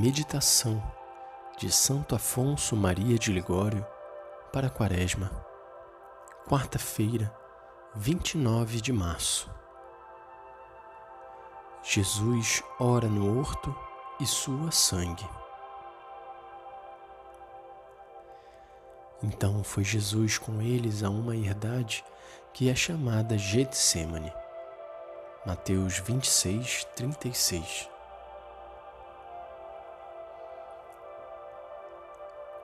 Meditação de Santo Afonso Maria de Ligório para a Quaresma, quarta-feira, 29 de março. Jesus ora no horto e sua sangue. Então foi Jesus com eles a uma herdade que é chamada Getsemane. Mateus 26, 36.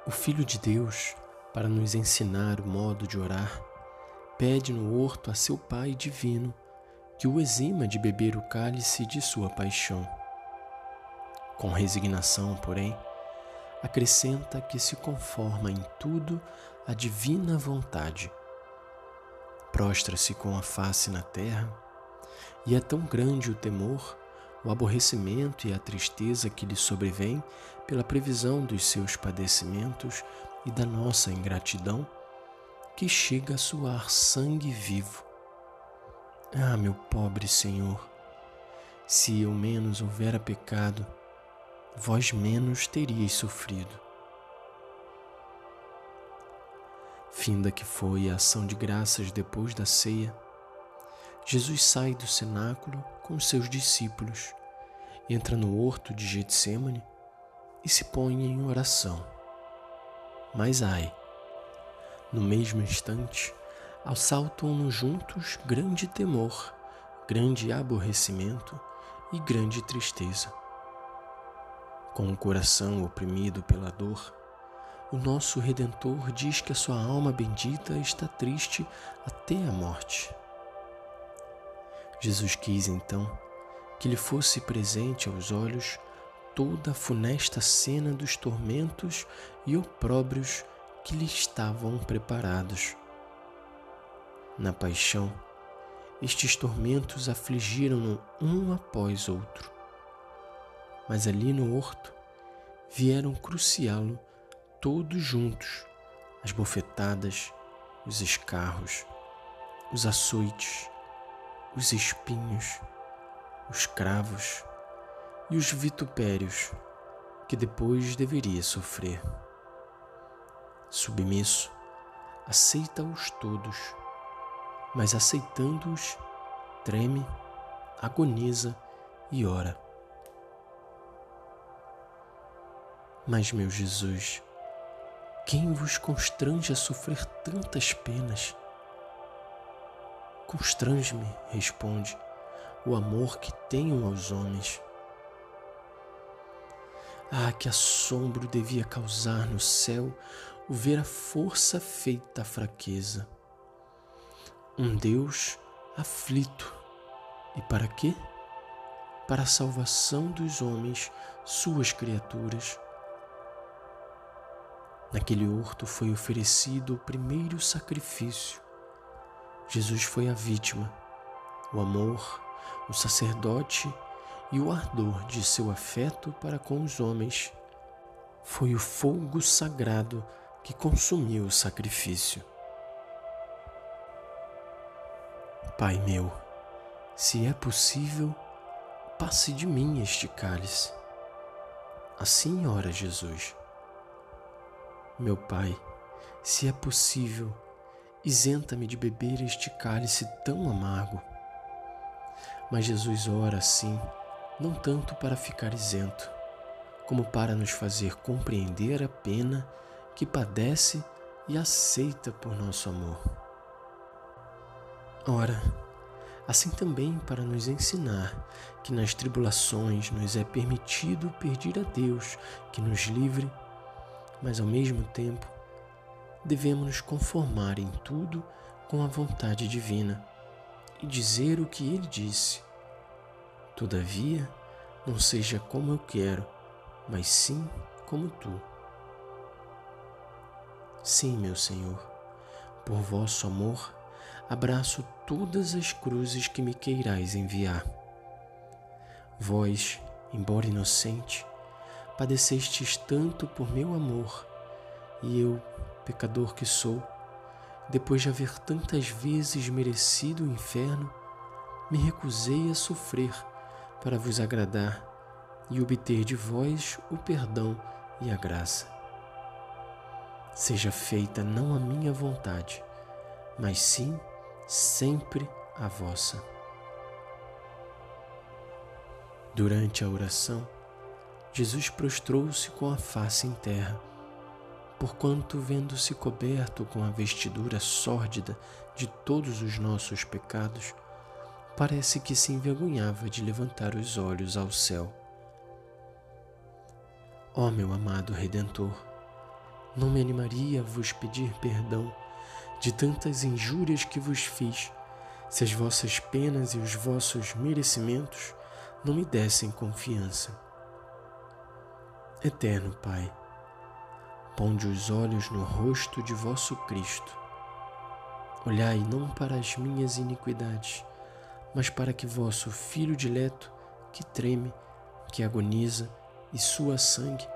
O Filho de Deus, para nos ensinar o modo de orar, pede no horto a seu Pai divino que o exima de beber o cálice de sua paixão. Com resignação, porém, acrescenta que se conforma em tudo à divina vontade. Prostra-se com a face na terra, e é tão grande o temor o aborrecimento e a tristeza que lhe sobrevém pela previsão dos seus padecimentos e da nossa ingratidão, que chega a suar sangue vivo. Ah, meu pobre Senhor, se eu menos houvera pecado, vós menos teríeis sofrido. Finda que foi a ação de graças depois da ceia, Jesus sai do cenáculo com seus discípulos, entra no horto de Getsemane e se põe em oração. Mas ai, no mesmo instante, assaltam-no juntos grande temor, grande aborrecimento e grande tristeza. Com o coração oprimido pela dor, o nosso Redentor diz que a sua alma bendita está triste até a morte. Jesus quis então que lhe fosse presente aos olhos toda a funesta cena dos tormentos e opróbrios que lhe estavam preparados. Na paixão, estes tormentos afligiram-no um após outro. Mas ali no horto vieram cruciá-lo todos juntos, as bofetadas, os escarros, os açoites, os espinhos, os cravos e os vitupérios que depois deveria sofrer. Submisso, aceita-os todos, mas aceitando-os, treme, agoniza e ora. Mas, meu Jesus, quem vos constrange a sofrer tantas penas? Constrange-me, responde, o amor que tenho aos homens. Ah, que assombro devia causar no céu o ver a força feita à fraqueza. Um Deus aflito. E para quê? Para a salvação dos homens, suas criaturas. Naquele horto foi oferecido o primeiro sacrifício Jesus foi a vítima, o amor, o sacerdote e o ardor de seu afeto para com os homens. Foi o fogo sagrado que consumiu o sacrifício. Pai meu, se é possível, passe de mim este cálice. Assim ora Jesus. Meu Pai, se é possível, isenta-me de beber este cálice tão amargo. Mas Jesus ora assim, não tanto para ficar isento, como para nos fazer compreender a pena que padece e aceita por nosso amor. Ora, assim também para nos ensinar que nas tribulações nos é permitido pedir a Deus que nos livre, mas ao mesmo tempo devemos nos conformar em tudo com a vontade divina e dizer o que ele disse. Todavia, não seja como eu quero, mas sim como tu. Sim, meu Senhor, por vosso amor, abraço todas as cruzes que me queirais enviar. Vós, embora inocente, padecestes tanto por meu amor, e eu, pecador que sou, depois de haver tantas vezes merecido o inferno, me recusei a sofrer para vos agradar e obter de vós o perdão e a graça. Seja feita não a minha vontade, mas sim sempre a vossa. Durante a oração, Jesus prostrou-se com a face em terra, porquanto, vendo-se coberto com a vestidura sórdida de todos os nossos pecados, parece que se envergonhava de levantar os olhos ao céu. Ó meu amado Redentor, não me animaria a vos pedir perdão de tantas injúrias que vos fiz, se as vossas penas e os vossos merecimentos não me dessem confiança. Eterno Pai, ponde os olhos no rosto de vosso Cristo. Olhai não para as minhas iniquidades, mas para que vosso Filho dileto, que treme, que agoniza e sua sangue,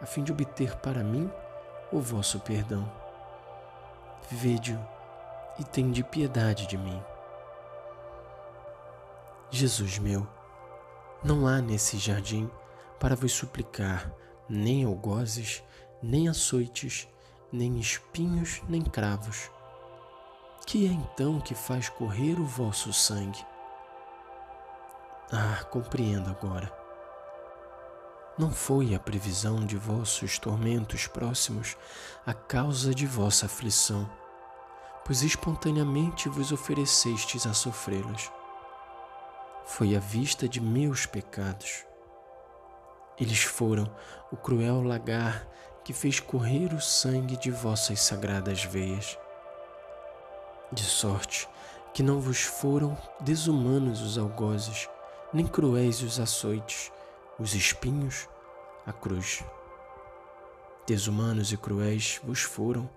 a fim de obter para mim o vosso perdão. Vede-o e tende piedade de mim. Jesus meu, não há nesse jardim para vos suplicar nem algozes, nem açoites, nem espinhos, nem cravos. Que é então que faz correr o vosso sangue? Ah, compreendo agora não foi a previsão de vossos tormentos próximos a causa de vossa aflição, pois espontaneamente vos oferecestes a sofrê-los. Foi a vista de meus pecados. Eles foram o cruel lagar que fez correr o sangue de vossas sagradas veias. De sorte que não vos foram desumanos os algozes, nem cruéis os açoites, os espinhos, a cruz. Desumanos e cruéis vos foram,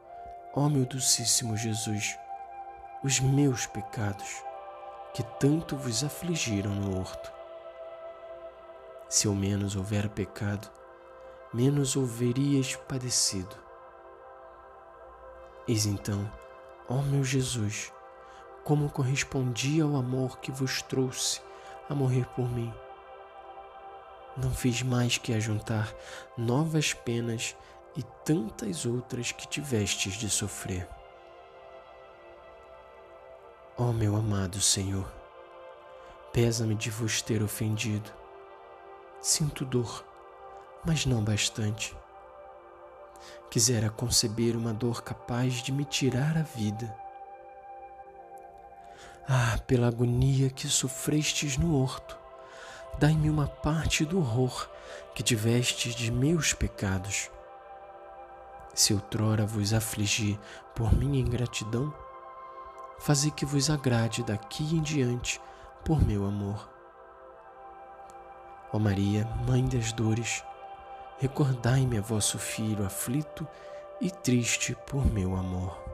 ó meu docíssimo Jesus, os meus pecados, que tanto vos afligiram no horto. Se ao menos houver pecado, menos houverias padecido. Eis então, ó meu Jesus, como correspondia ao amor que vos trouxe a morrer por mim não fiz mais que ajuntar novas penas e tantas outras que tivestes de sofrer. Ó meu amado Senhor, pesa-me de vos ter ofendido. Sinto dor, mas não bastante. Quisera conceber uma dor capaz de me tirar a vida. Ah, pela agonia que sofrestes no horto, dai-me uma parte do horror que tivestes de meus pecados. Se outrora vos afligi por minha ingratidão, faze que vos agrade daqui em diante por meu amor. Ó Maria, Mãe das dores, recordai-me a vosso Filho aflito e triste por meu amor.